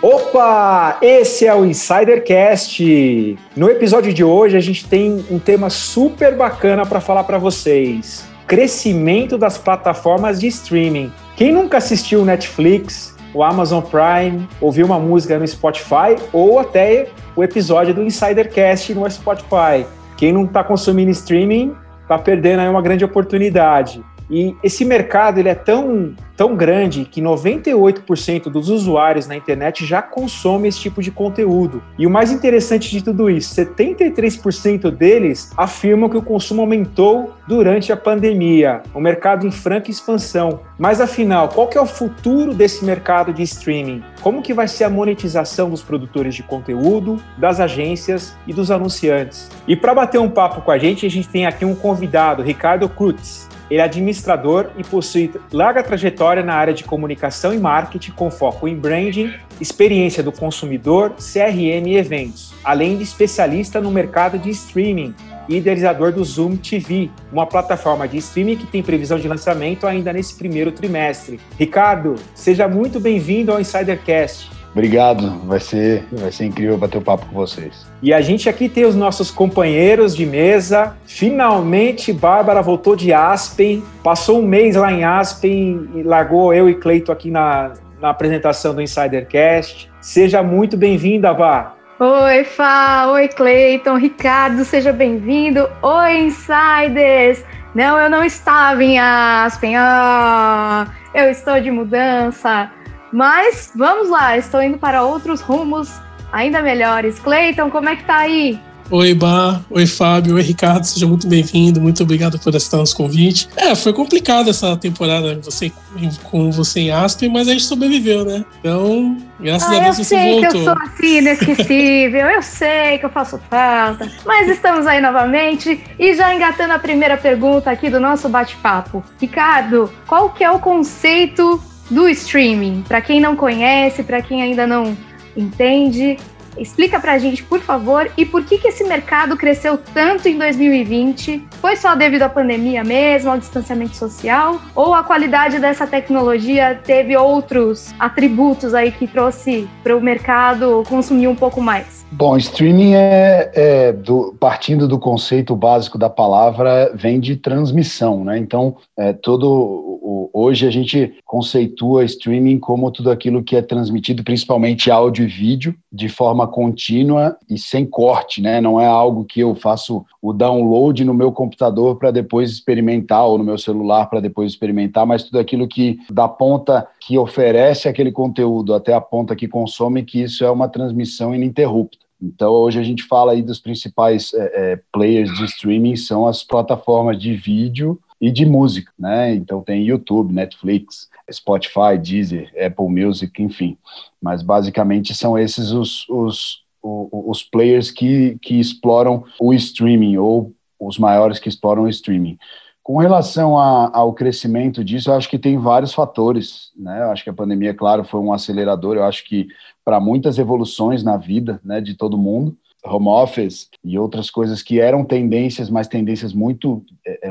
Opa! Esse é o Insidercast. No episódio de hoje a gente tem um tema super bacana para falar para vocês: crescimento das plataformas de streaming. Quem nunca assistiu Netflix, o Amazon Prime, ouviu uma música no Spotify ou até o episódio do Insidercast no Spotify? Quem não está consumindo streaming está perdendo aí uma grande oportunidade. E esse mercado ele é tão, tão grande que 98% dos usuários na internet já consomem esse tipo de conteúdo. E o mais interessante de tudo isso, 73% deles afirmam que o consumo aumentou durante a pandemia. O mercado em franca expansão. Mas afinal, qual que é o futuro desse mercado de streaming? Como que vai ser a monetização dos produtores de conteúdo, das agências e dos anunciantes? E para bater um papo com a gente, a gente tem aqui um convidado, Ricardo Krutz. Ele é administrador e possui larga trajetória na área de comunicação e marketing, com foco em branding, experiência do consumidor, CRM e eventos, além de especialista no mercado de streaming e idealizador do Zoom TV, uma plataforma de streaming que tem previsão de lançamento ainda nesse primeiro trimestre. Ricardo, seja muito bem-vindo ao Insidercast. Obrigado, vai ser, vai ser incrível bater o papo com vocês. E a gente aqui tem os nossos companheiros de mesa. Finalmente, Bárbara voltou de Aspen, passou um mês lá em Aspen e largou eu e Cleito aqui na, na apresentação do Insidercast. Seja muito bem-vinda, Bá. Oi, Fá. Oi, Cleiton. Ricardo, seja bem-vindo. Oi, Insiders. Não, eu não estava em Aspen. Ah, eu estou de mudança. Mas vamos lá, estou indo para outros rumos ainda melhores. Cleiton, como é que tá aí? Oi, Bar. Oi, Fábio. Oi, Ricardo. Seja muito bem-vindo. Muito obrigado por aceitar nosso convite. É, foi complicado essa temporada você, com você em Aspen, mas a gente sobreviveu, né? Então, graças ah, a Deus você voltou. Eu sei que eu sou assim, inesquecível. eu sei que eu faço falta. Mas estamos aí novamente. E já engatando a primeira pergunta aqui do nosso bate-papo. Ricardo, qual que é o conceito do streaming. Para quem não conhece, para quem ainda não entende, explica para a gente, por favor, e por que, que esse mercado cresceu tanto em 2020? Foi só devido à pandemia mesmo, ao distanciamento social? Ou a qualidade dessa tecnologia teve outros atributos aí que trouxe para o mercado consumir um pouco mais? Bom, streaming é, é do, partindo do conceito básico da palavra, vem de transmissão, né? Então, é, todo o, hoje a gente conceitua streaming como tudo aquilo que é transmitido, principalmente áudio e vídeo, de forma contínua e sem corte, né? Não é algo que eu faço o download no meu computador para depois experimentar ou no meu celular para depois experimentar, mas tudo aquilo que da ponta que oferece aquele conteúdo até a ponta que consome, que isso é uma transmissão ininterrupta. Então, hoje a gente fala aí dos principais é, é, players de streaming, são as plataformas de vídeo e de música, né? Então tem YouTube, Netflix, Spotify, Deezer, Apple Music, enfim. Mas basicamente são esses os, os, os, players que, que exploram o streaming, ou os maiores que exploram o streaming. Com relação a, ao crescimento disso, eu acho que tem vários fatores, né? Eu acho que a pandemia, claro, foi um acelerador. Eu acho que para muitas evoluções na vida né, de todo mundo. Home office e outras coisas que eram tendências, mas tendências muito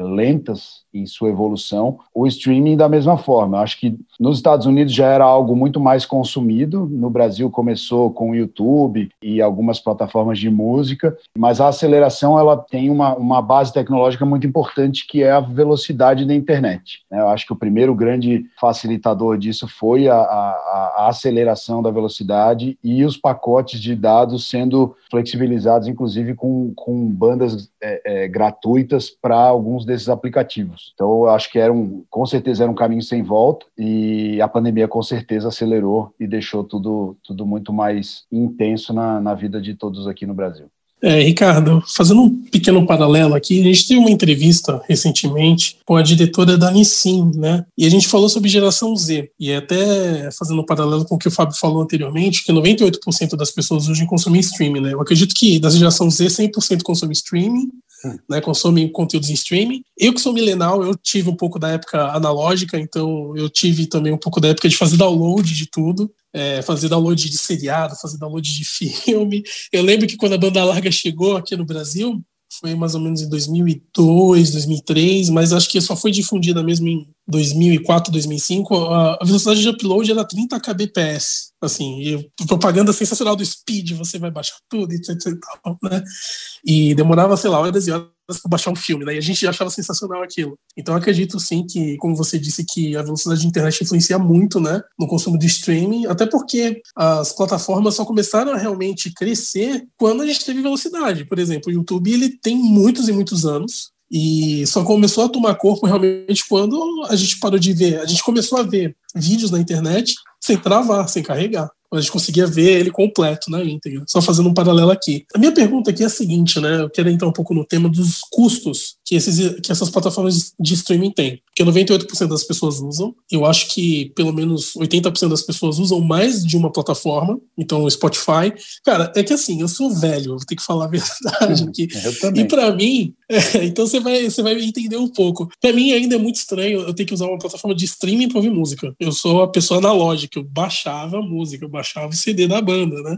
lentas em sua evolução, o streaming da mesma forma. Eu acho que nos Estados Unidos já era algo muito mais consumido, no Brasil começou com o YouTube e algumas plataformas de música, mas a aceleração ela tem uma, uma base tecnológica muito importante que é a velocidade da internet. Né? Eu acho que o primeiro grande facilitador disso foi a, a, a aceleração da velocidade e os pacotes de dados sendo flexibilizados inclusive com, com bandas é, é, gratuitas para alguns desses aplicativos. Então, eu acho que era um, com certeza era um caminho sem volta e a pandemia com certeza acelerou e deixou tudo, tudo muito mais intenso na, na vida de todos aqui no Brasil. É, Ricardo, fazendo um pequeno paralelo aqui, a gente teve uma entrevista recentemente com a diretora da Nissin, né? E a gente falou sobre geração Z. E até fazendo um paralelo com o que o Fábio falou anteriormente, que 98% das pessoas hoje consomem streaming, né? Eu acredito que da geração Z, 100% consome streaming, hum. né, consomem conteúdos em streaming. Eu que sou milenal, eu tive um pouco da época analógica, então eu tive também um pouco da época de fazer download de tudo é, fazer download de seriado, fazer download de filme. Eu lembro que quando a banda larga chegou aqui no Brasil, foi mais ou menos em 2002, 2003, mas acho que só foi difundida mesmo em 2004, 2005, a velocidade de upload era 30 kbps. Assim, e propaganda sensacional do Speed, você vai baixar tudo, etc, etc, né? E demorava, sei lá, horas e horas para baixar um filme, né? E a gente achava sensacional aquilo. Então acredito sim que, como você disse, que a velocidade de internet influencia muito, né, no consumo de streaming, até porque as plataformas só começaram a realmente crescer quando a gente teve velocidade. Por exemplo, o YouTube ele tem muitos e muitos anos, e só começou a tomar corpo realmente quando a gente parou de ver. A gente começou a ver vídeos na internet sem travar, sem carregar a gente conseguia ver ele completo na íntegra. Só fazendo um paralelo aqui. A minha pergunta aqui é a seguinte, né? Eu quero entrar um pouco no tema dos custos que, esses, que essas plataformas de streaming têm. Porque 98% das pessoas usam. Eu acho que pelo menos 80% das pessoas usam mais de uma plataforma. Então, o Spotify. Cara, é que assim, eu sou velho, vou ter que falar a verdade aqui. Eu também. E para mim, é, então você vai, você vai entender um pouco. Para mim ainda é muito estranho eu ter que usar uma plataforma de streaming para ouvir música. Eu sou a pessoa analógica, eu baixava música, eu baixava o CD da banda, né?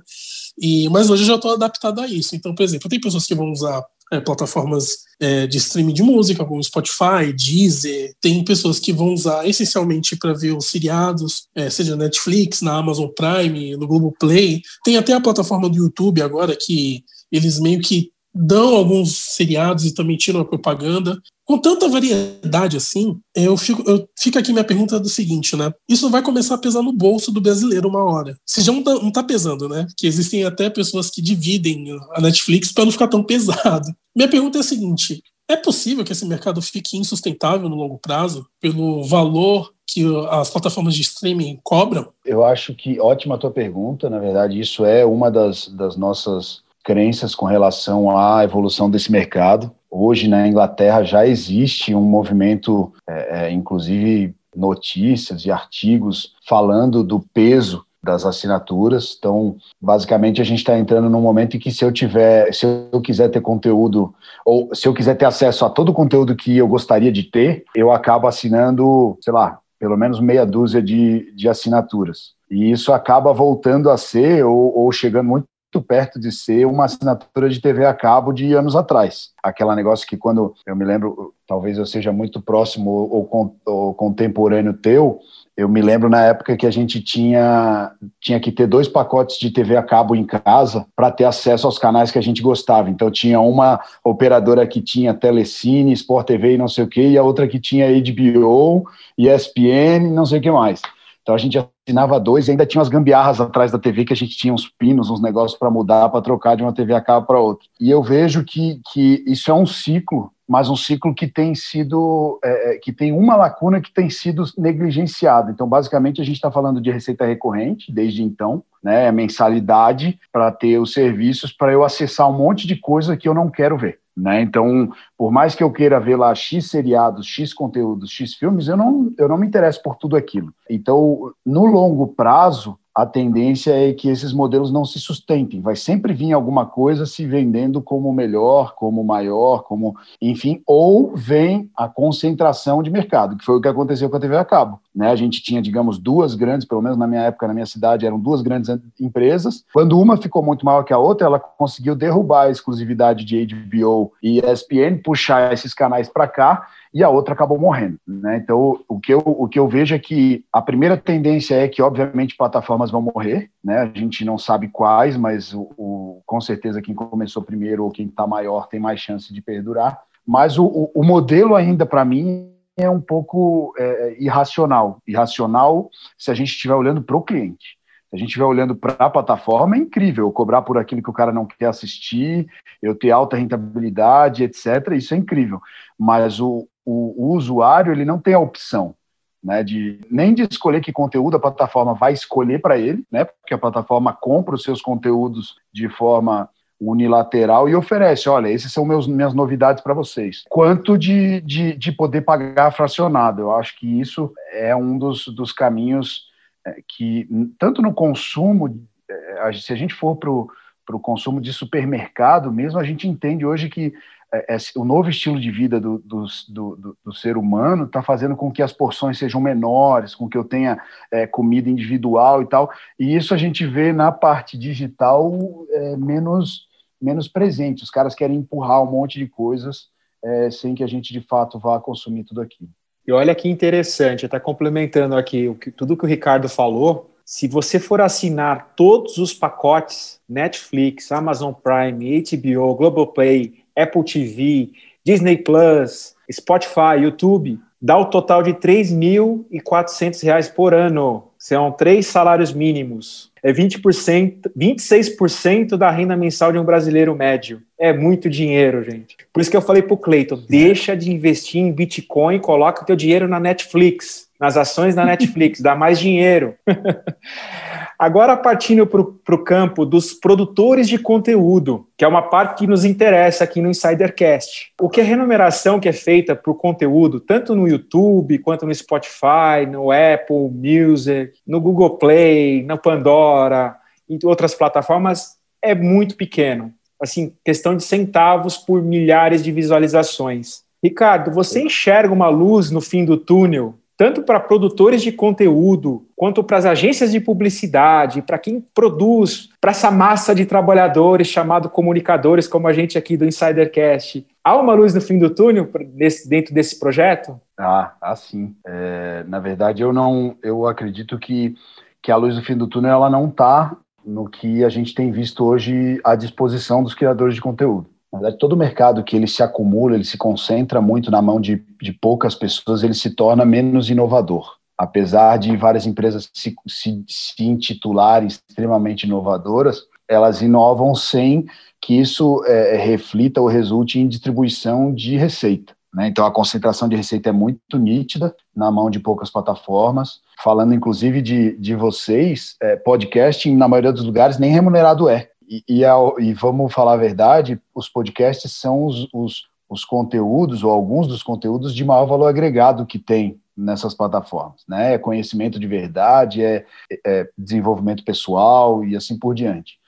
E, mas hoje eu já estou adaptado a isso. Então, por exemplo, tem pessoas que vão usar é, plataformas é, de streaming de música, como Spotify, Deezer. Tem pessoas que vão usar essencialmente para ver os seriados, é, seja Netflix, na Amazon Prime, no Google Play. Tem até a plataforma do YouTube agora que eles meio que dão alguns seriados e também tiram a propaganda. Com tanta variedade assim, eu fico, eu fico aqui minha pergunta do seguinte, né? Isso vai começar a pesar no bolso do brasileiro uma hora. Se já não tá, não tá pesando, né? Que existem até pessoas que dividem a Netflix para não ficar tão pesado. Minha pergunta é a seguinte: é possível que esse mercado fique insustentável no longo prazo pelo valor que as plataformas de streaming cobram? Eu acho que ótima a tua pergunta. Na verdade, isso é uma das, das nossas crenças com relação à evolução desse mercado. Hoje, na Inglaterra, já existe um movimento, é, é, inclusive notícias e artigos falando do peso das assinaturas. Então, basicamente, a gente está entrando num momento em que se eu tiver, se eu quiser ter conteúdo, ou se eu quiser ter acesso a todo o conteúdo que eu gostaria de ter, eu acabo assinando, sei lá, pelo menos meia dúzia de, de assinaturas. E isso acaba voltando a ser, ou, ou chegando muito muito perto de ser uma assinatura de TV a cabo de anos atrás. Aquela negócio que quando eu me lembro, talvez eu seja muito próximo ou, ou contemporâneo teu, eu me lembro na época que a gente tinha, tinha que ter dois pacotes de TV a cabo em casa para ter acesso aos canais que a gente gostava. Então tinha uma operadora que tinha Telecine, Sport TV e não sei o que, e a outra que tinha HBO, ESPN, não sei o que mais. Então a gente assinava dois e ainda tinha umas gambiarras atrás da TV que a gente tinha uns pinos, uns negócios para mudar, para trocar de uma TV a cabo para outra. E eu vejo que, que isso é um ciclo, mas um ciclo que tem sido, é, é que tem uma lacuna que tem sido negligenciada. Então, basicamente, a gente está falando de receita recorrente desde então, né, mensalidade para ter os serviços para eu acessar um monte de coisa que eu não quero ver. Né? Então, por mais que eu queira ver lá X seriados, X conteúdos, X filmes, eu não, eu não me interesso por tudo aquilo. Então, no longo prazo, a tendência é que esses modelos não se sustentem. Vai sempre vir alguma coisa se vendendo como melhor, como maior, como enfim, ou vem a concentração de mercado, que foi o que aconteceu com a TV a cabo. Né? A gente tinha, digamos, duas grandes, pelo menos na minha época, na minha cidade, eram duas grandes empresas. Quando uma ficou muito maior que a outra, ela conseguiu derrubar a exclusividade de HBO e ESPN, puxar esses canais para cá e a outra acabou morrendo. Né? Então, o que, eu, o que eu vejo é que a primeira tendência é que, obviamente, plataformas vão morrer, né? a gente não sabe quais, mas o, o com certeza quem começou primeiro ou quem está maior tem mais chance de perdurar. Mas o, o, o modelo ainda, para mim, é um pouco é, irracional. Irracional se a gente estiver olhando para o cliente. Se a gente estiver olhando para a plataforma, é incrível eu cobrar por aquilo que o cara não quer assistir, eu ter alta rentabilidade, etc. Isso é incrível. Mas o, o, o usuário ele não tem a opção né, de nem de escolher que conteúdo a plataforma vai escolher para ele, né, porque a plataforma compra os seus conteúdos de forma unilateral e oferece, olha, esses são meus minhas novidades para vocês. Quanto de, de, de, poder pagar fracionado, eu acho que isso é um dos, dos caminhos é, que, tanto no consumo, é, se a gente for para o consumo de supermercado mesmo, a gente entende hoje que é, é, o novo estilo de vida do, do, do, do ser humano está fazendo com que as porções sejam menores, com que eu tenha é, comida individual e tal. E isso a gente vê na parte digital é, menos, menos presente. Os caras querem empurrar um monte de coisas é, sem que a gente de fato vá consumir tudo aquilo. E olha que interessante, está complementando aqui o que, tudo que o Ricardo falou. Se você for assinar todos os pacotes Netflix, Amazon Prime, HBO, Globoplay, Apple TV, Disney Plus, Spotify, YouTube, dá o total de R$ 3.400 por ano. São três salários mínimos. É 20%, 26% da renda mensal de um brasileiro médio. É muito dinheiro, gente. Por isso que eu falei para o Cleiton, deixa de investir em Bitcoin, coloca o teu dinheiro na Netflix, nas ações da Netflix, dá mais dinheiro. Agora, partindo para o campo dos produtores de conteúdo, que é uma parte que nos interessa aqui no Insidercast. O que é remuneração que é feita para o conteúdo, tanto no YouTube, quanto no Spotify, no Apple Music, no Google Play, na Pandora e outras plataformas, é muito pequeno. Assim, questão de centavos por milhares de visualizações. Ricardo, você enxerga uma luz no fim do túnel tanto para produtores de conteúdo, quanto para as agências de publicidade, para quem produz, para essa massa de trabalhadores chamado comunicadores, como a gente aqui do Insidercast. Há uma luz no fim do túnel nesse, dentro desse projeto? Ah, há sim. É, na verdade, eu não, eu acredito que, que a luz do fim do túnel ela não está no que a gente tem visto hoje à disposição dos criadores de conteúdo. Na verdade, todo mercado que ele se acumula, ele se concentra muito na mão de, de poucas pessoas, ele se torna menos inovador. Apesar de várias empresas se, se, se intitularem extremamente inovadoras, elas inovam sem que isso é, reflita ou resulte em distribuição de receita. Né? Então, a concentração de receita é muito nítida na mão de poucas plataformas. Falando, inclusive, de, de vocês, é, podcasting, na maioria dos lugares, nem remunerado é. E, e, e, vamos falar a verdade, os podcasts são os, os, os, conteúdos, ou alguns dos conteúdos de maior valor agregado que tem nessas plataformas. Né? É conhecimento de verdade, é, é desenvolvimento pessoal e assim por diante.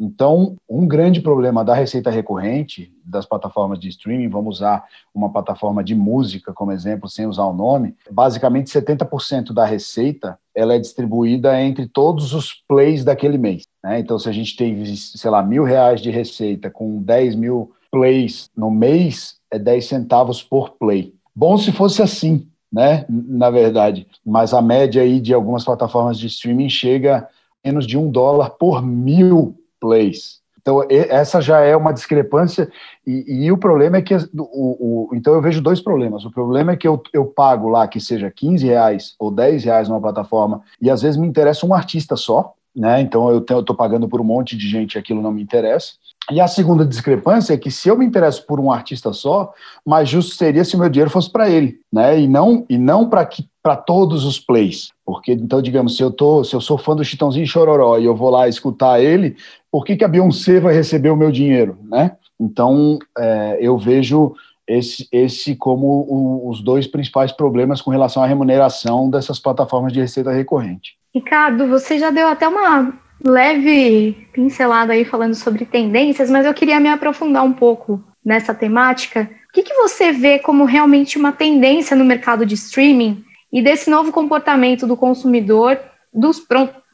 Então, um grande problema da receita recorrente das plataformas de streaming, vamos usar uma plataforma de música como exemplo, sem usar o nome, basicamente 70% da receita ela é distribuída entre todos os plays daquele mês. Né? Então, se a gente tem, sei lá, mil reais de receita com 10 mil plays no mês, é 10 centavos por play. Bom se fosse assim, né? Na verdade, mas a média aí de algumas plataformas de streaming chega a menos de um dólar por mil plays. Então, essa já é uma discrepância, e, e o problema é que. O, o, então, eu vejo dois problemas. O problema é que eu, eu pago lá que seja 15 reais ou 10 reais numa plataforma, e às vezes me interessa um artista só, né? Então, eu estou pagando por um monte de gente aquilo não me interessa. E a segunda discrepância é que se eu me interesso por um artista só, mais justo seria se o meu dinheiro fosse para ele, né? E não e não para que para todos os plays. Porque então, digamos, se eu tô, se eu sou fã do Chitãozinho Chororó e eu vou lá escutar ele, por que, que a Beyoncé vai receber o meu dinheiro, né? Então, é, eu vejo esse, esse como o, os dois principais problemas com relação à remuneração dessas plataformas de receita recorrente. Ricardo, você já deu até uma leve pincelada aí falando sobre tendências, mas eu queria me aprofundar um pouco nessa temática. O que, que você vê como realmente uma tendência no mercado de streaming e desse novo comportamento do consumidor dos,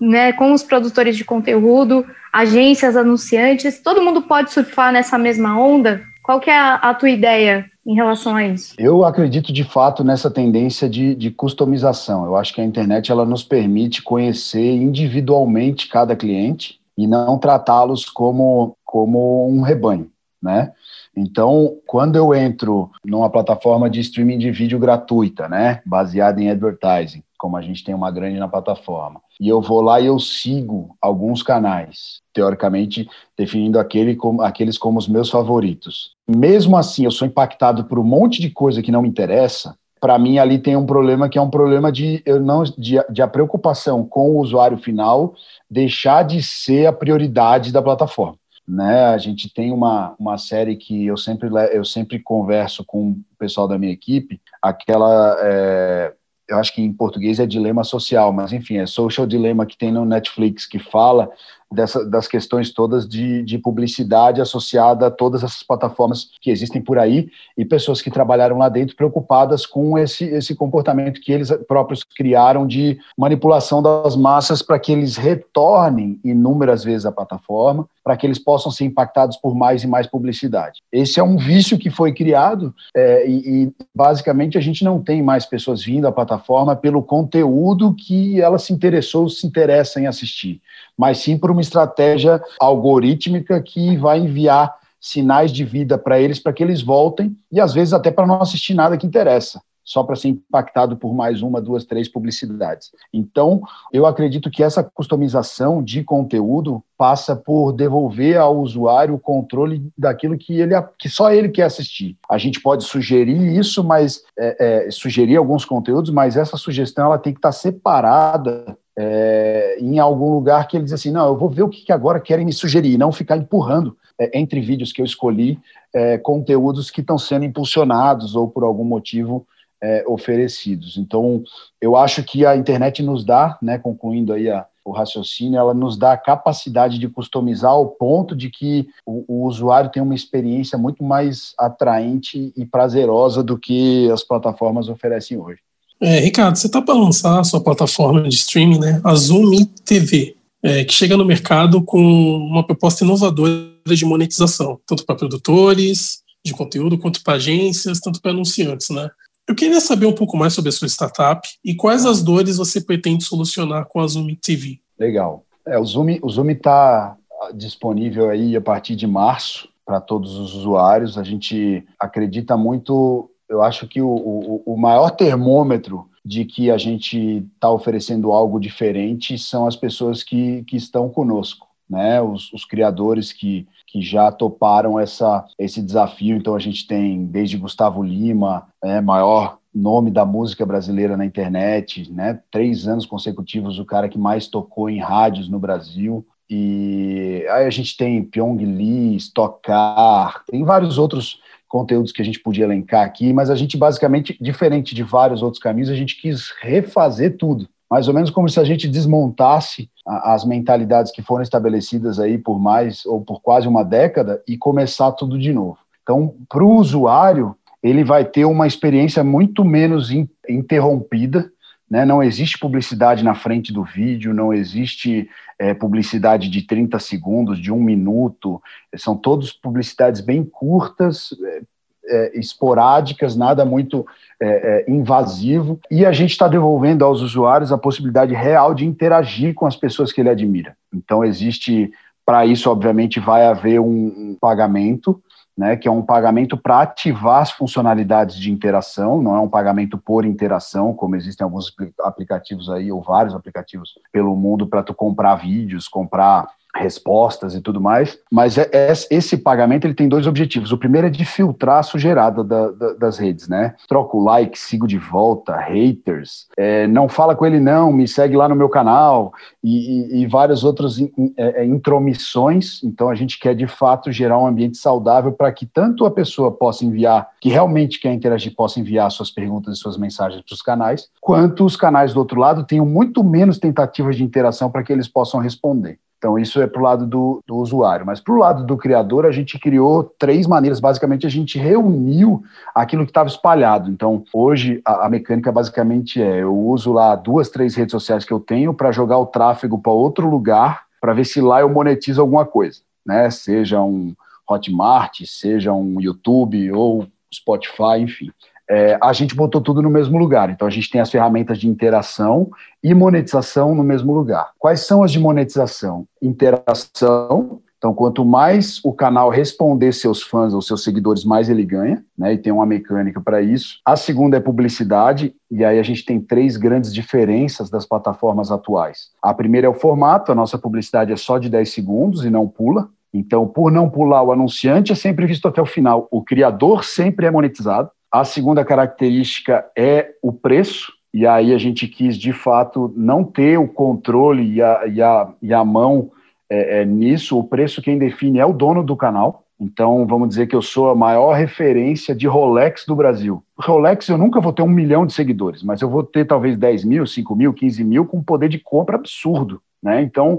né, com os produtores de conteúdo, agências, anunciantes, todo mundo pode surfar nessa mesma onda? Qual que é a, a tua ideia em relação a isso? Eu acredito de fato nessa tendência de, de customização. Eu acho que a internet ela nos permite conhecer individualmente cada cliente e não tratá-los como, como um rebanho, né? Então, quando eu entro numa plataforma de streaming de vídeo gratuita, né, baseada em advertising, como a gente tem uma grande na plataforma, e eu vou lá e eu sigo alguns canais, teoricamente definindo aquele como, aqueles como os meus favoritos. Mesmo assim, eu sou impactado por um monte de coisa que não me interessa. Para mim, ali tem um problema que é um problema de eu não de, de a preocupação com o usuário final deixar de ser a prioridade da plataforma né? A gente tem uma, uma série que eu sempre, eu sempre converso com o pessoal da minha equipe, aquela, é, eu acho que em português é dilema social, mas enfim, é social dilema que tem no Netflix, que fala dessa, das questões todas de, de publicidade associada a todas essas plataformas que existem por aí e pessoas que trabalharam lá dentro preocupadas com esse, esse comportamento que eles próprios criaram de manipulação das massas para que eles retornem inúmeras vezes à plataforma, para que eles possam ser impactados por mais e mais publicidade. Esse é um vício que foi criado é, e, e, basicamente, a gente não tem mais pessoas vindo à plataforma pelo conteúdo que ela se interessou, se interessa em assistir, mas sim por uma estratégia algorítmica que vai enviar sinais de vida para eles, para que eles voltem e às vezes até para não assistir nada que interessa só para ser impactado por mais uma, duas, três publicidades. Então, eu acredito que essa customização de conteúdo passa por devolver ao usuário o controle daquilo que ele que só ele quer assistir. A gente pode sugerir isso, mas é, é, sugerir alguns conteúdos, mas essa sugestão ela tem que estar separada é, em algum lugar que ele diz assim, não, eu vou ver o que, agora querem me sugerir, não ficar empurrando é, entre vídeos que eu escolhi é, conteúdos que estão sendo impulsionados ou por algum motivo é, oferecidos. Então, eu acho que a internet nos dá, né, concluindo aí a, o raciocínio, ela nos dá a capacidade de customizar ao ponto de que o, o, usuário tem uma experiência muito mais atraente e prazerosa do que as plataformas oferecem hoje. É, Ricardo, você está para lançar a sua plataforma de streaming, né, a Zoom TV, é, que chega no mercado com uma proposta inovadora de monetização, tanto para produtores de conteúdo quanto para agências, tanto para anunciantes, né? Eu queria saber um pouco mais sobre a sua startup e quais as dores você pretende solucionar com a Zoom TV. Legal. É, o Zoom o Zoom está disponível aí a partir de março para todos os usuários. A gente acredita muito. Eu acho que o, o, o maior termômetro de que a gente está oferecendo algo diferente são as pessoas que, que estão conosco, né? Os, os criadores que que já toparam essa, esse desafio. Então a gente tem desde Gustavo Lima, né, maior nome da música brasileira na internet, né? Três anos consecutivos o cara que mais tocou em rádios no Brasil. E aí a gente tem Pyong Lee, Stock Car, tem vários outros conteúdos que a gente podia elencar aqui, mas a gente basicamente, diferente de vários outros caminhos, a gente quis refazer tudo mais ou menos como se a gente desmontasse as mentalidades que foram estabelecidas aí por mais ou por quase uma década e começar tudo de novo. Então, para o usuário, ele vai ter uma experiência muito menos interrompida, né? não existe publicidade na frente do vídeo, não existe é, publicidade de 30 segundos, de um minuto, são todas publicidades bem curtas, é, é, esporádicas, nada muito é, é, invasivo, e a gente está devolvendo aos usuários a possibilidade real de interagir com as pessoas que ele admira. Então, existe, para isso, obviamente, vai haver um, um pagamento, né, que é um pagamento para ativar as funcionalidades de interação, não é um pagamento por interação, como existem alguns aplicativos aí, ou vários aplicativos pelo mundo para tu comprar vídeos, comprar respostas e tudo mais, mas é, é, esse pagamento ele tem dois objetivos. O primeiro é de filtrar a sujeirada da, da, das redes, né? Troco o like, sigo de volta, haters, é, não fala com ele não, me segue lá no meu canal e, e, e várias outras in, in, é, é, intromissões. Então a gente quer de fato gerar um ambiente saudável para que tanto a pessoa possa enviar, que realmente quer interagir, possa enviar suas perguntas e suas mensagens para os canais, quanto os canais do outro lado tenham muito menos tentativas de interação para que eles possam responder. Então, isso é para o lado do, do, usuário. Mas para o lado do criador, a gente criou três maneiras. Basicamente, a gente reuniu aquilo que estava espalhado. Então, hoje, a, a, mecânica basicamente é: eu uso lá duas, três redes sociais que eu tenho para jogar o tráfego para outro lugar, para ver se lá eu monetizo alguma coisa. Né? Seja um Hotmart, seja um YouTube ou Spotify, enfim é, a gente botou tudo no mesmo lugar. Então, a gente tem as ferramentas de interação e monetização no mesmo lugar. Quais são as de monetização? Interação. Então, quanto mais o canal responder seus fãs ou seus seguidores, mais ele ganha, né? E tem uma mecânica para isso. A segunda é publicidade, e aí a gente tem três grandes diferenças das plataformas atuais. A primeira é o formato, a nossa publicidade é só de 10 segundos e não pula. Então, por não pular o anunciante, é sempre visto até o final. O criador sempre é monetizado. A segunda característica é o preço, e aí a gente quis, de fato, não ter o controle e a, e a, e a mão é, é, nisso. O preço quem define é o dono do canal. Então, vamos dizer que eu sou a maior referência de Rolex do Brasil. Rolex eu nunca vou ter um milhão de seguidores, mas eu vou ter talvez 10 mil, 5 mil, 15 mil com poder de compra absurdo. né? Então,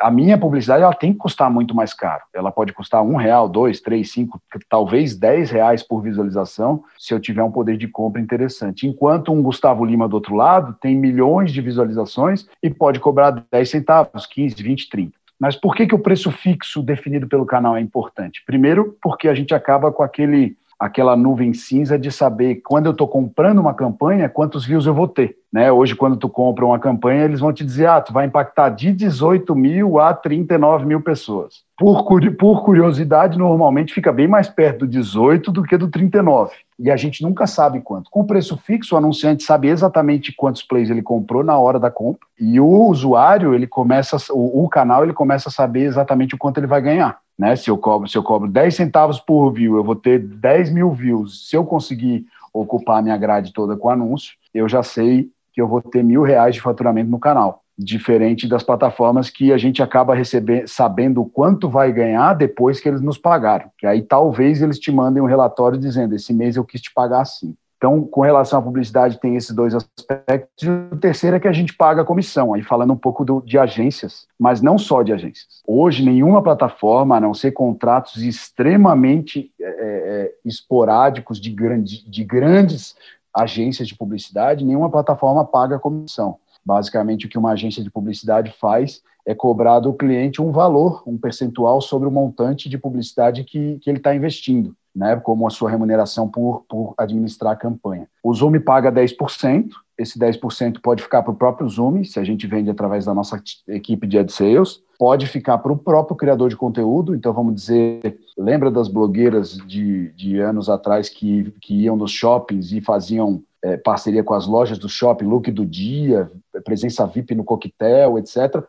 a minha publicidade ela tem que custar muito mais caro. Ela pode custar um real, dois, três, cinco, talvez dez reais por visualização, se eu tiver um poder de compra interessante. Enquanto um Gustavo Lima do outro lado tem milhões de visualizações e pode cobrar 10 centavos, 15, 20, 30. Mas por que, que o preço fixo definido pelo canal é importante? Primeiro, porque a gente acaba com aquele aquela nuvem cinza de saber quando eu estou comprando uma campanha, quantos views eu vou ter. Né? Hoje, quando tu compra uma campanha, eles vão te dizer, ah, tu vai impactar de 18 mil a 39 mil pessoas. Por, por curiosidade, normalmente fica bem mais perto do 18 do que do 39. E a gente nunca sabe quanto. Com preço fixo, o anunciante sabe exatamente quantos plays ele comprou na hora da compra. E o usuário, ele começa, o, o canal, ele começa a saber exatamente o quanto ele vai ganhar. Né? Se, eu cobro, se eu cobro 10 centavos por view, eu vou ter 10 mil views. Se eu conseguir ocupar a minha grade toda com anúncio, eu já sei que eu vou ter mil reais de faturamento no canal. Diferente das plataformas que a gente acaba recebendo, sabendo quanto vai ganhar depois que eles nos pagaram. Que aí talvez eles te mandem um relatório dizendo: esse mês eu quis te pagar assim. Então, com relação à publicidade, tem esses dois aspectos. E o terceiro é que a gente paga a comissão, aí falando um pouco do, de agências, mas não só de agências. Hoje, nenhuma plataforma, a não ser contratos extremamente é, é, esporádicos de, grande, de grandes agências de publicidade, nenhuma plataforma paga a comissão. Basicamente, o que uma agência de publicidade faz é cobrar do cliente um valor, um percentual sobre o montante de publicidade que, que ele está investindo né, como a sua remuneração por, por administrar a campanha. O Zoom paga 10%, esse 10% pode ficar para o próprio Zoom, se a gente vende através da nossa equipe de ad sales, pode ficar para o próprio criador de conteúdo, então vamos dizer, lembra das blogueiras de, de anos atrás que, que iam nos shoppings e faziam é, parceria com as lojas do shopping, look do dia, presença VIP no coquetel, etc.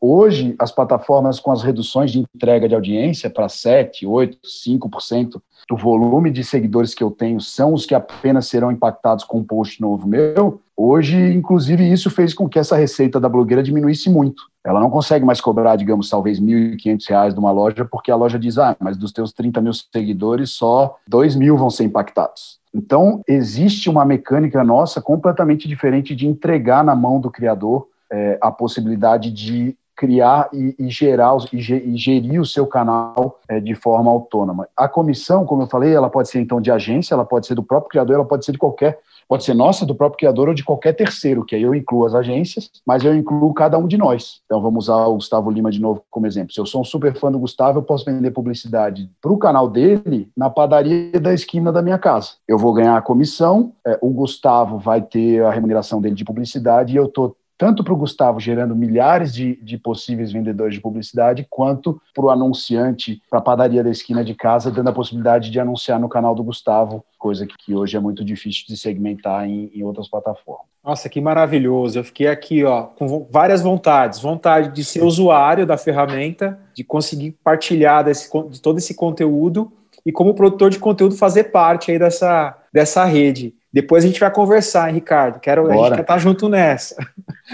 Hoje, as plataformas com as reduções de entrega de audiência para 7, 8, 5% do volume de seguidores que eu tenho são os que apenas serão impactados com um post novo meu, hoje, inclusive, isso fez com que essa receita da blogueira diminuísse muito. Ela não consegue mais cobrar, digamos, talvez R$ 1.500 de uma loja, porque a loja diz, ah, mas dos teus 30 mil seguidores, só 2 mil vão ser impactados. Então, existe uma mecânica nossa completamente diferente de entregar na mão do criador é, a possibilidade de criar e, e gerar e, gerir o seu canal é, de forma autônoma. A comissão, como eu falei, ela pode ser então de agência, ela pode ser do próprio criador, ela pode ser de qualquer, pode ser nossa, do próprio criador ou de qualquer terceiro, que aí eu incluo as agências, mas eu incluo cada um de nós. Então vamos usar o Gustavo Lima de novo como exemplo. Se eu sou um super fã do Gustavo, eu posso vender publicidade para o canal dele na padaria da esquina da minha casa. Eu vou ganhar a comissão, é, o Gustavo vai ter a remuneração dele de publicidade e eu estou tanto para o Gustavo, gerando milhares de, de possíveis vendedores de publicidade, quanto para o anunciante, para a padaria da esquina de casa, dando a possibilidade de anunciar no canal do Gustavo, coisa que, hoje é muito difícil de segmentar em, em outras plataformas. Nossa, que maravilhoso. Eu fiquei aqui, ó, com várias vontades. Vontade de ser usuário da ferramenta, de conseguir partilhar desse, de todo esse conteúdo e como produtor de conteúdo fazer parte aí dessa, dessa rede. Depois a gente vai conversar, hein, Ricardo. Quero Bora. a gente quer estar junto nessa.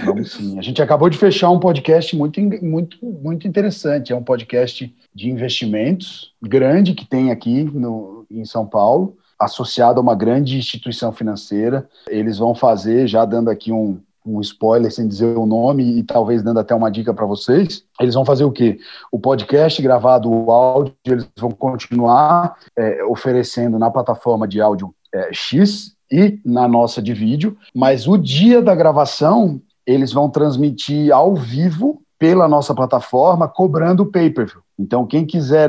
Vamos sim. A gente acabou de fechar um podcast muito, muito, muito interessante. É um podcast de investimentos grande que tem aqui no, em São Paulo, associado a uma grande instituição financeira. Eles vão fazer, já dando aqui um, um spoiler sem dizer o nome e talvez dando até uma dica para vocês. Eles vão fazer o quê? O podcast gravado, o áudio, eles vão continuar é, oferecendo na plataforma de áudio é, X e na nossa de vídeo, mas o dia da gravação eles vão transmitir ao vivo pela nossa plataforma, cobrando o pay-per-view. Então, quem quiser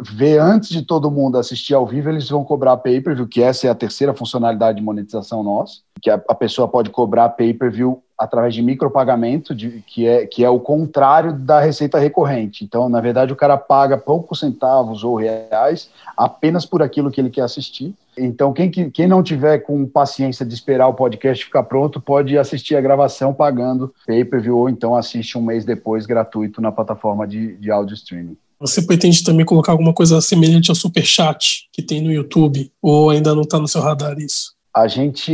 ver antes de todo mundo assistir ao vivo, eles vão cobrar pay-per-view, que essa é a terceira funcionalidade de monetização nossa, que a, a pessoa pode cobrar pay-per-view através de micropagamento, de, que, é, que é o contrário da receita recorrente. Então, na verdade, o cara paga poucos centavos ou reais apenas por aquilo que ele quer assistir. Então, quem, quem não tiver com paciência de esperar o podcast ficar pronto, pode assistir a gravação pagando pay-per-view ou então assiste um mês depois gratuito na plataforma de, de áudio streaming. Você pretende também colocar alguma coisa semelhante ao Super Chat que tem no YouTube? Ou ainda não está no seu radar isso? A gente.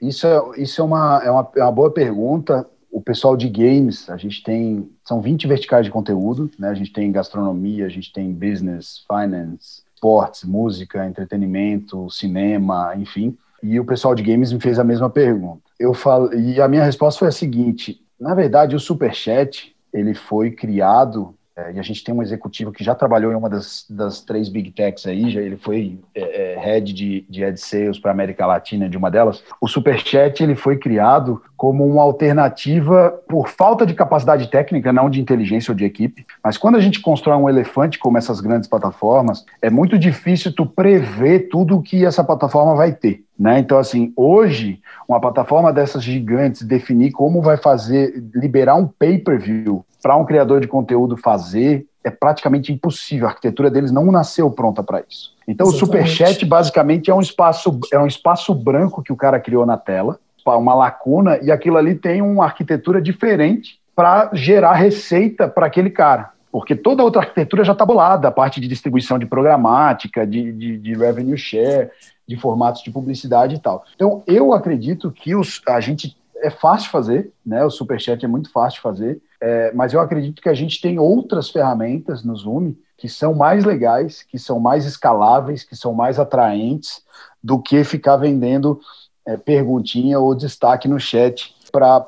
Isso é, isso é, uma, é, uma, é uma boa pergunta. O pessoal de games, a gente tem. São 20 verticais de conteúdo, né? A gente tem gastronomia, a gente tem business, finance, esportes, música, entretenimento, cinema, enfim. E o pessoal de games me fez a mesma pergunta. Eu falo, e a minha resposta foi a seguinte: Na verdade, o Superchat ele foi criado é, e a gente tem um executivo que já trabalhou em uma das, das três big techs aí, já ele foi é, é, head de, de ad sales para América Latina de uma delas. O Superchat ele foi criado como uma alternativa por falta de capacidade técnica, não de inteligência ou de equipe. Mas quando a gente constrói um elefante como essas grandes plataformas, é muito difícil tu prever tudo que essa plataforma vai ter. Né? Então, assim, hoje, uma plataforma dessas gigantes definir como vai fazer, liberar um pay-per-view para um criador de conteúdo fazer, é praticamente impossível. A arquitetura deles não nasceu pronta para isso. Então, Exatamente. o Superchat, basicamente, é um, espaço, é um espaço branco que o cara criou na tela, uma lacuna, e aquilo ali tem uma arquitetura diferente para gerar receita para aquele cara porque toda outra arquitetura já está bolada, a parte de distribuição de programática, de, de, de, revenue share, de formatos de publicidade e tal. Então, eu acredito que os, a gente é fácil fazer, né? O Superchat é muito fácil de fazer, é, mas eu acredito que a gente tem outras ferramentas no Zoom que são mais legais, que são mais escaláveis, que são mais atraentes do que ficar vendendo é, perguntinha ou destaque no chat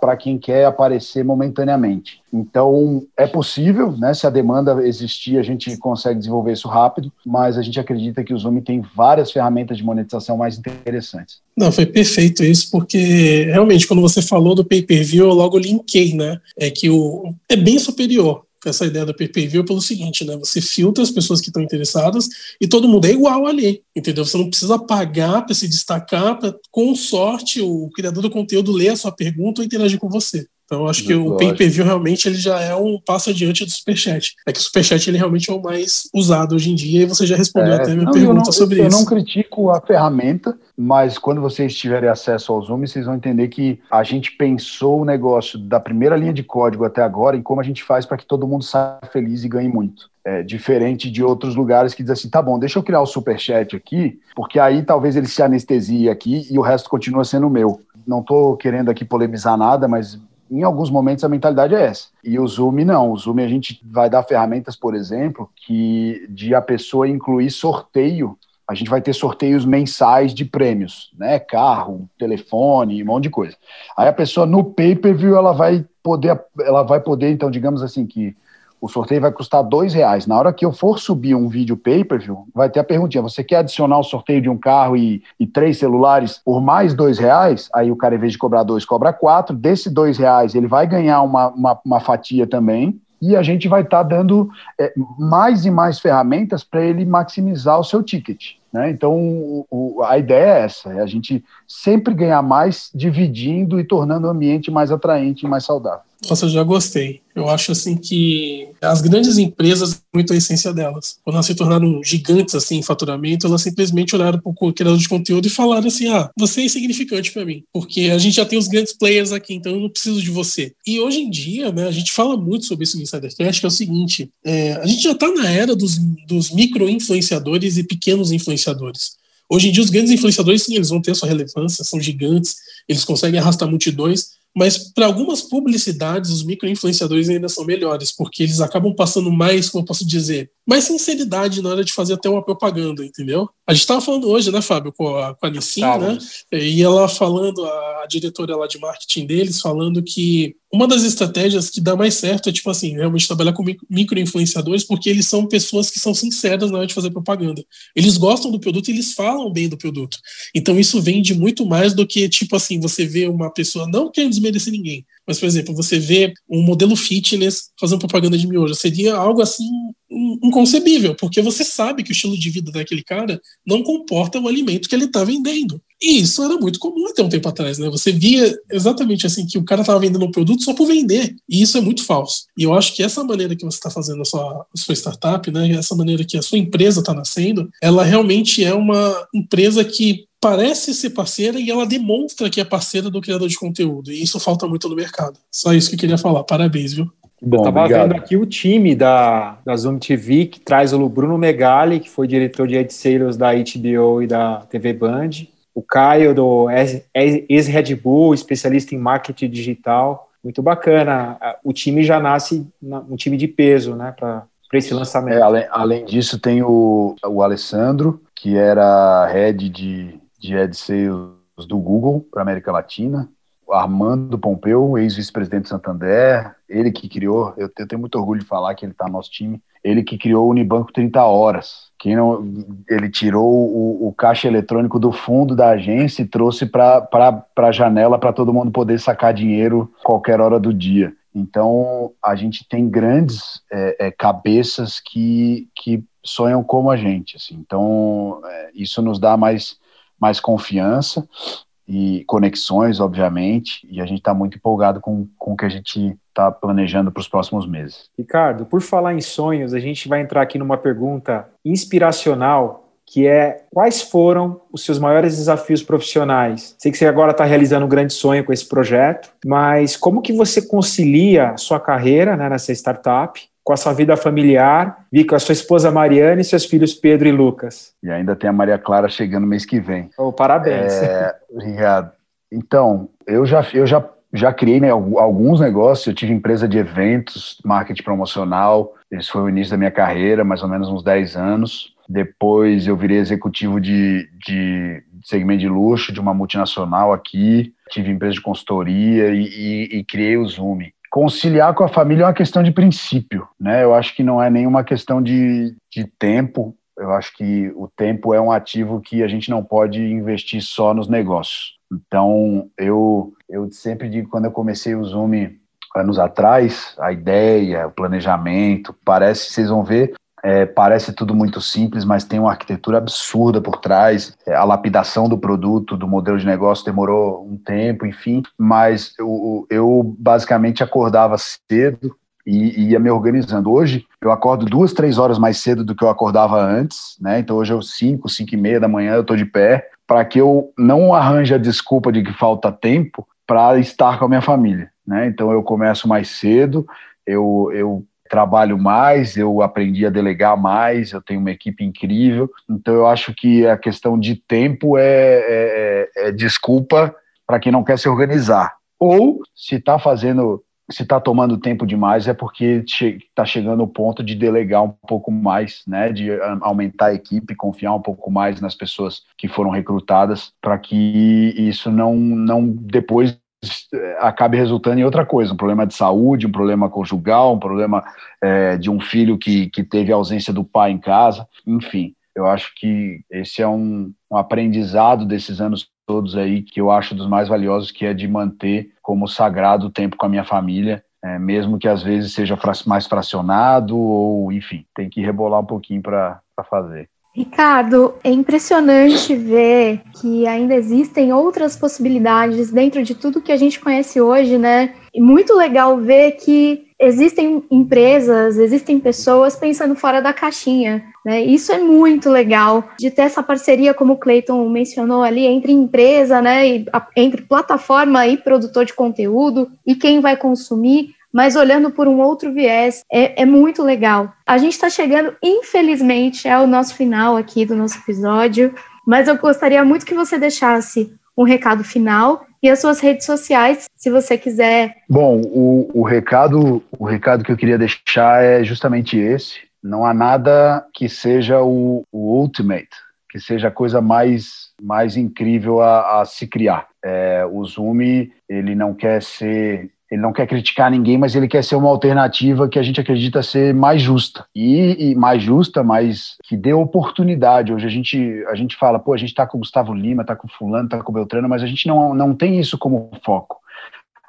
para quem quer aparecer momentaneamente. Então, é possível, né? Se a demanda existir, a gente consegue desenvolver isso rápido, mas a gente acredita que o Zoom tem várias ferramentas de monetização mais interessantes. Não, foi perfeito isso, porque realmente, quando você falou do pay-per-view, eu logo linkei, né? É que o, é bem superior essa ideia da pay-per-view pelo seguinte, né? Você filtra as pessoas que estão interessadas e todo mundo é igual ali, entendeu? Você não precisa pagar para se destacar, para com sorte o criador do conteúdo ler a sua pergunta ou interagir com você. Então, eu acho que o pay-per-view realmente ele já é um passo adiante do superchat. É que o superchat ele realmente é o mais usado hoje em dia e você já respondeu é, até a minha não, pergunta não, sobre eu isso. Eu não critico a ferramenta, mas quando vocês tiverem acesso ao Zoom, vocês vão entender que a gente pensou o negócio da primeira linha de código até agora em como a gente faz para que todo mundo saia feliz e ganhe muito. É, diferente de outros lugares que dizem assim, tá bom, deixa eu criar o superchat aqui, porque aí talvez ele se anestesie aqui e o resto continua sendo meu. Não estou querendo aqui polemizar nada, mas em alguns momentos a mentalidade é essa. E o Zoom não. O Zoom a gente vai dar ferramentas, por exemplo, que de a pessoa incluir sorteio. A gente vai ter sorteios mensais de prêmios, né? Carro, telefone, um monte de coisa. Aí a pessoa no pay-per-view ela vai poder, ela vai poder, então, digamos assim, que o sorteio vai custar dois reais. Na hora que eu for subir um vídeo pay-per-view, vai ter a perguntinha: você quer adicionar o sorteio de um carro e, e três celulares por mais dois reais? Aí o cara, em vez de cobrar dois, cobra quatro. Desse dois reais, ele vai ganhar uma, uma, uma fatia também. E a gente vai estar tá dando é, mais e mais ferramentas para ele maximizar o seu ticket. Né? Então, o, o, a ideia é essa: é a gente sempre ganhar mais dividindo e tornando o ambiente mais atraente e mais saudável. Nossa, eu já gostei. Eu acho assim que as grandes empresas, muito a essência delas. Quando elas se tornaram gigantes assim em faturamento, elas simplesmente olharam para o criador de conteúdo e falaram assim: ah, você é insignificante para mim, porque a gente já tem os grandes players aqui, então eu não preciso de você. E hoje em dia, né, a gente fala muito sobre isso no Insidercast, que é o seguinte: é, a gente já está na era dos, dos micro-influenciadores e pequenos influenciadores. Hoje em dia, os grandes influenciadores, sim, eles vão ter sua relevância, são gigantes, eles conseguem arrastar multidões, mas para algumas publicidades, os micro-influenciadores ainda são melhores, porque eles acabam passando mais, como eu posso dizer, mais sinceridade na hora de fazer até uma propaganda, entendeu? A gente estava falando hoje, né, Fábio, com a, com a Nissin, né? E ela falando, a, a diretora lá de marketing deles, falando que uma das estratégias que dá mais certo é, tipo assim, realmente trabalhar com micro-influenciadores, porque eles são pessoas que são sinceras na hora de fazer propaganda. Eles gostam do produto e eles falam bem do produto. Então isso vende muito mais do que, tipo assim, você vê uma pessoa, não querendo desmerecer ninguém, mas, por exemplo, você vê um modelo fitness fazendo propaganda de miojo. Seria algo assim inconcebível, porque você sabe que o estilo de vida daquele cara não comporta o alimento que ele está vendendo. E isso era muito comum até um tempo atrás, né? Você via exatamente assim que o cara estava vendendo um produto só por vender. E isso é muito falso. E eu acho que essa maneira que você está fazendo a sua, a sua startup, né? Essa maneira que a sua empresa está nascendo, ela realmente é uma empresa que parece ser parceira e ela demonstra que é parceira do criador de conteúdo. E isso falta muito no mercado. Só isso que eu queria falar. Parabéns, viu? Bom, Estava vendo aqui o time da, da Zoom TV, que traz o Bruno Megali, que foi diretor de Ed Sales da HBO e da TV Band. O Caio, do ex-Red Bull, especialista em marketing digital. Muito bacana. O time já nasce um time de peso, né, para esse lançamento. É, além, além disso, tem o, o Alessandro, que era head de de ad sales do Google para América Latina. Armando Pompeu, ex-vice-presidente do Santander, ele que criou, eu tenho muito orgulho de falar que ele está no nosso time, ele que criou o Unibanco 30 Horas. Que não, ele tirou o, o, caixa eletrônico do fundo da agência e trouxe para a janela para todo mundo poder sacar dinheiro qualquer hora do dia. Então, a gente tem grandes é, é, cabeças que, que sonham como a gente. Assim. Então, é, isso nos dá mais, mais confiança e conexões, obviamente, e a gente está muito empolgado com, com o que a gente está planejando para os próximos meses. Ricardo, por falar em sonhos, a gente vai entrar aqui numa pergunta inspiracional que é quais foram os seus maiores desafios profissionais? Sei que você agora está realizando um grande sonho com esse projeto, mas como que você concilia a sua carreira né, nessa startup com a sua vida familiar, vi com a sua esposa Mariana e seus filhos Pedro e Lucas. E ainda tem a Maria Clara chegando mês que vem. Oh, parabéns. É, obrigado. Então, eu já, eu já, já criei né, alguns negócios, eu tive empresa de eventos, marketing promocional, esse foi o início da minha carreira, mais ou menos uns 10 anos. Depois eu virei executivo de, de segmento de luxo de uma multinacional aqui, tive empresa de consultoria e, e, e criei o Zoom conciliar com a família é uma questão de princípio, né? Eu acho que não é nenhuma questão de, de tempo. Eu acho que o tempo é um ativo que a gente não pode investir só nos negócios. Então, eu, eu sempre digo, quando eu comecei o Zoom anos atrás, a ideia, o planejamento, parece, vocês vão ver, é, parece tudo muito simples, mas tem uma arquitetura absurda por trás. É, a lapidação do produto, do modelo de negócio demorou um tempo, enfim. Mas eu, eu basicamente acordava cedo e, e ia me organizando. Hoje eu acordo duas, três horas mais cedo do que eu acordava antes, né? Então hoje eu cinco, cinco e meia da manhã eu estou de pé para que eu não arranje a desculpa de que falta tempo para estar com a minha família, né? Então eu começo mais cedo, eu, eu trabalho mais, eu aprendi a delegar mais, eu tenho uma equipe incrível. Então, eu acho que a questão de tempo é, é, é, é desculpa para quem não quer se organizar. Ou, se está fazendo, se está tomando tempo demais, é porque está chegando o ponto de delegar um pouco mais, né, de aumentar a equipe, confiar um pouco mais nas pessoas que foram recrutadas, para que isso não, não depois acabe resultando em outra coisa, um problema de saúde, um problema conjugal, um problema é, de um filho que, que teve ausência do pai em casa, enfim. Eu acho que esse é um, um aprendizado desses anos todos aí que eu acho dos mais valiosos, que é de manter como sagrado o tempo com a minha família, é, mesmo que às vezes seja mais fracionado ou, enfim, tem que rebolar um pouquinho para fazer. Ricardo, é impressionante ver que ainda existem outras possibilidades dentro de tudo que a gente conhece hoje, né? E muito legal ver que existem empresas, existem pessoas pensando fora da caixinha. Né? Isso é muito legal de ter essa parceria, como o Clayton mencionou ali, entre empresa, né, entre plataforma e produtor de conteúdo e quem vai consumir mas olhando por um outro viés, é, é muito legal. A gente está chegando, infelizmente, ao nosso final aqui do nosso episódio, mas eu gostaria muito que você deixasse um recado final e as suas redes sociais, se você quiser. Bom, o, o recado, o recado que eu queria deixar é justamente esse. Não há nada que seja o, o ultimate, que seja a coisa mais, mais incrível a, a se criar. É, o Zoom ele não quer ser ele não quer criticar ninguém, mas ele quer ser uma alternativa que a gente acredita ser mais justa. E, e mais justa, mas que dê oportunidade. Hoje a gente, a gente fala, pô, a gente está com o Gustavo Lima, está com Fulano, está com o Beltrano, mas a gente não, não tem isso como foco.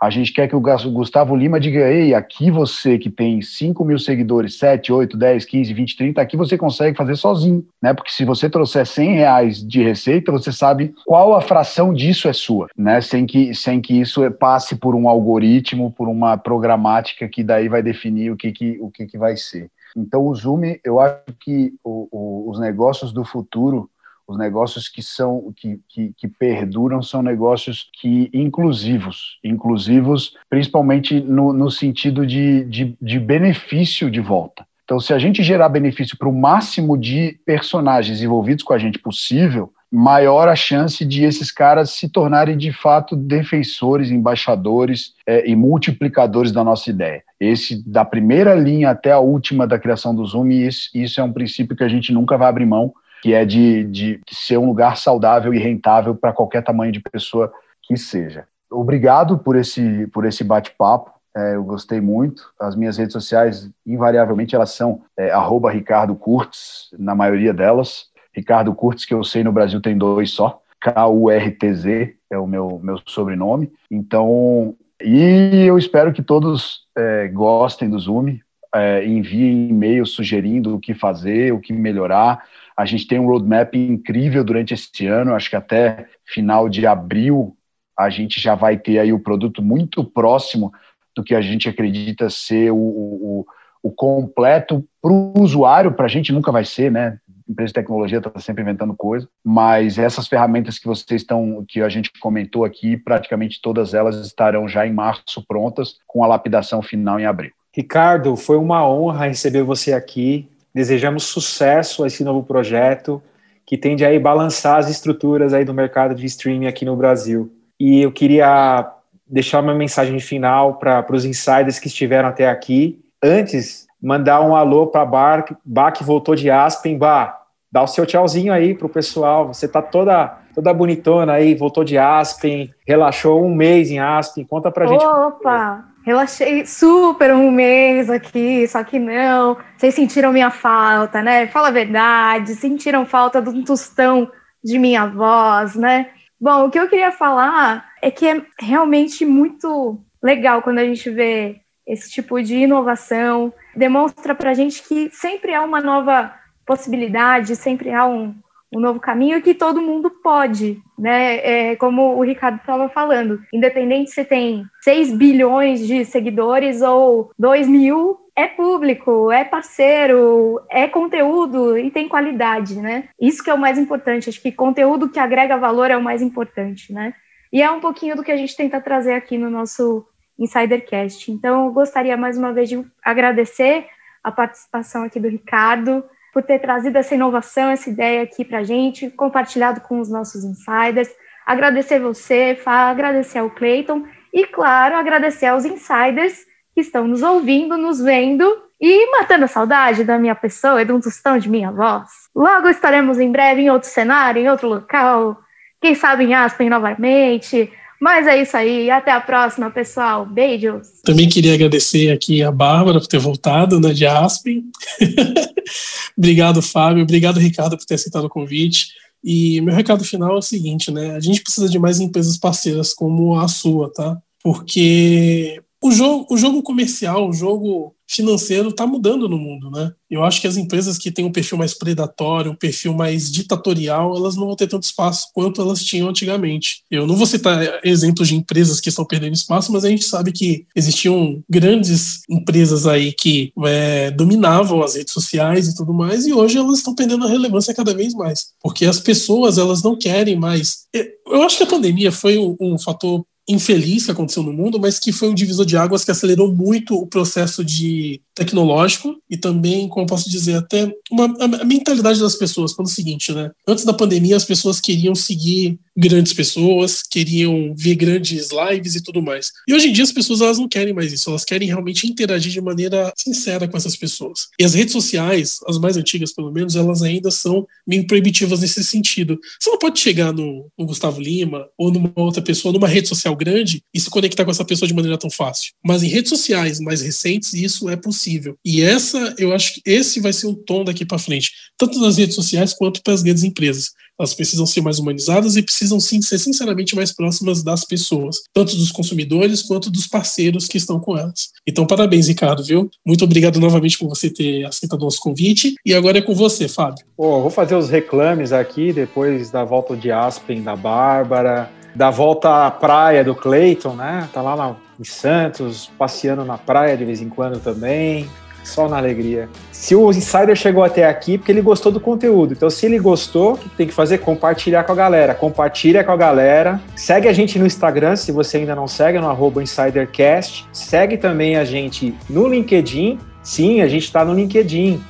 A gente quer que o Gustavo Lima diga: ei, aqui você que tem 5 mil seguidores, 7, 8, 10, 15, 20, 30, aqui você consegue fazer sozinho, né? Porque se você trouxer 100 reais de receita, você sabe qual a fração disso é sua, né? Sem que, sem que isso passe por um algoritmo, por uma programática que daí vai definir o que, que, o que, que vai ser. Então, o Zoom, eu acho que o, o, os negócios do futuro os negócios que são que, que, que, perduram são negócios que inclusivos, inclusivos principalmente no, no sentido de, de, de benefício de volta. Então, se a gente gerar benefício para o máximo de personagens envolvidos com a gente possível, maior a chance de esses caras se tornarem de fato defensores, embaixadores é, e multiplicadores da nossa ideia. Esse, da primeira linha até a última da criação do Zoom, isso, isso é um princípio que a gente nunca vai abrir mão, que é de, de ser um lugar saudável e rentável para qualquer tamanho de pessoa que seja. obrigado por esse, por esse bate-papo. É, eu gostei muito. As minhas redes sociais, invariavelmente, elas são é, Ricardo Curtis, na maioria delas. Ricardo Curtis, que eu sei no Brasil tem dois só. K-U-R-T-Z é o meu, meu sobrenome. Então, e eu espero que todos é, gostem do Zoom, é, enviem e-mails sugerindo o que fazer, o que melhorar. A gente tem um roadmap incrível durante esse ano, acho que até final de abril a gente já vai ter aí o produto muito próximo do que a gente acredita ser o, o, o completo para o usuário, para a gente nunca vai ser, né? Empresa de tecnologia está sempre inventando coisa, mas essas ferramentas que vocês estão, que a gente comentou aqui, praticamente todas elas estarão já em março prontas, com a lapidação final em abril. Ricardo, foi uma honra receber você aqui. Desejamos sucesso a esse novo projeto que tende a balançar as estruturas aí do mercado de streaming aqui no Brasil. E eu queria deixar uma mensagem final para os insiders que estiveram até aqui. Antes, mandar um alô para a Bar, Bar que voltou de Aspen. Bar, dá o seu tchauzinho aí para o pessoal. Você tá toda toda bonitona aí, voltou de Aspen, relaxou um mês em Aspen. Conta para gente. Opa! Relaxei super um mês aqui, só que não. Vocês sentiram minha falta, né? Fala a verdade, sentiram falta de um tostão de minha voz, né? Bom, o que eu queria falar é que é realmente muito legal quando a gente vê esse tipo de inovação. Demonstra para a gente que sempre há uma nova possibilidade, sempre há um, um novo caminho que todo mundo pode, né? É, como o Ricardo estava falando, independente se tem 6 bilhões de seguidores ou 2 mil, é público, é parceiro, é conteúdo e tem qualidade, né? Isso que é o mais importante. Acho que conteúdo que agrega valor é o mais importante, né? E é um pouquinho do que a gente tenta trazer aqui no nosso Insidercast. Então, eu gostaria mais uma vez de agradecer a participação aqui do Ricardo, por ter trazido essa inovação, essa ideia aqui para a gente, compartilhado com os nossos insiders. Agradecer você, Fá, agradecer ao Clayton e, claro, agradecer aos insiders que estão nos ouvindo, nos vendo e matando a saudade da minha pessoa e de um tostão de minha voz. Logo estaremos em breve em outro cenário, em outro local, quem sabe em Aspen novamente. Mas é isso aí, até a próxima, pessoal. Beijos. Também queria agradecer aqui a Bárbara por ter voltado, né, de Aspen. obrigado, Fábio. Obrigado, Ricardo, por ter aceitado o convite. E meu recado final é o seguinte, né? A gente precisa de mais empresas parceiras como a sua, tá? Porque o jogo, o jogo comercial, o jogo financeiro está mudando no mundo, né? Eu acho que as empresas que têm um perfil mais predatório, um perfil mais ditatorial, elas não vão ter tanto espaço quanto elas tinham antigamente. Eu não vou citar exemplos de empresas que estão perdendo espaço, mas a gente sabe que existiam grandes empresas aí que é, dominavam as redes sociais e tudo mais, e hoje elas estão perdendo a relevância cada vez mais, porque as pessoas elas não querem mais. Eu acho que a pandemia foi um, um fator infeliz que aconteceu no mundo, mas que foi um divisor de águas que acelerou muito o processo de tecnológico e também, como posso dizer, até uma, a, mentalidade das pessoas pelo seguinte, né? Antes da pandemia, as pessoas queriam seguir grandes pessoas, queriam ver grandes lives e tudo mais. E hoje em dia as pessoas elas não querem mais isso, elas querem realmente interagir de maneira sincera com essas pessoas. E as redes sociais, as mais antigas pelo menos, elas ainda são meio proibitivas nesse sentido. Você não pode chegar no, no Gustavo Lima ou numa outra pessoa, numa rede social grande e se conectar com essa pessoa de maneira tão fácil. Mas em redes sociais mais recentes isso é possível. E essa, eu acho que esse vai ser o tom daqui para frente, tanto nas redes sociais quanto para as grandes empresas elas precisam ser mais humanizadas e precisam sim ser sinceramente mais próximas das pessoas, tanto dos consumidores quanto dos parceiros que estão com elas. Então, parabéns, Ricardo, viu? Muito obrigado novamente por você ter aceitado o nosso convite. E agora é com você, Fábio. Pô, vou fazer os reclames aqui depois da volta de Aspen da Bárbara, da volta à praia do Clayton, né? Tá lá na, em Santos, passeando na praia de vez em quando também. Só na alegria. Se o insider chegou até aqui, porque ele gostou do conteúdo. Então, se ele gostou, o que tem que fazer? Compartilhar com a galera. Compartilha com a galera. Segue a gente no Instagram, se você ainda não segue, no InsiderCast. Segue também a gente no LinkedIn. Sim, a gente está no LinkedIn,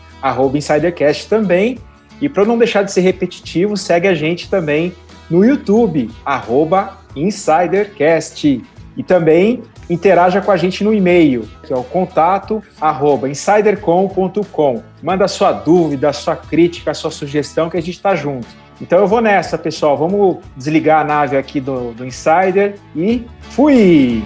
InsiderCast também. E para não deixar de ser repetitivo, segue a gente também no YouTube, InsiderCast. E também interaja com a gente no e-mail, que é o contato arroba insidercom.com. Manda sua dúvida, sua crítica, sua sugestão, que a gente está junto. Então eu vou nessa, pessoal. Vamos desligar a nave aqui do, do Insider e fui!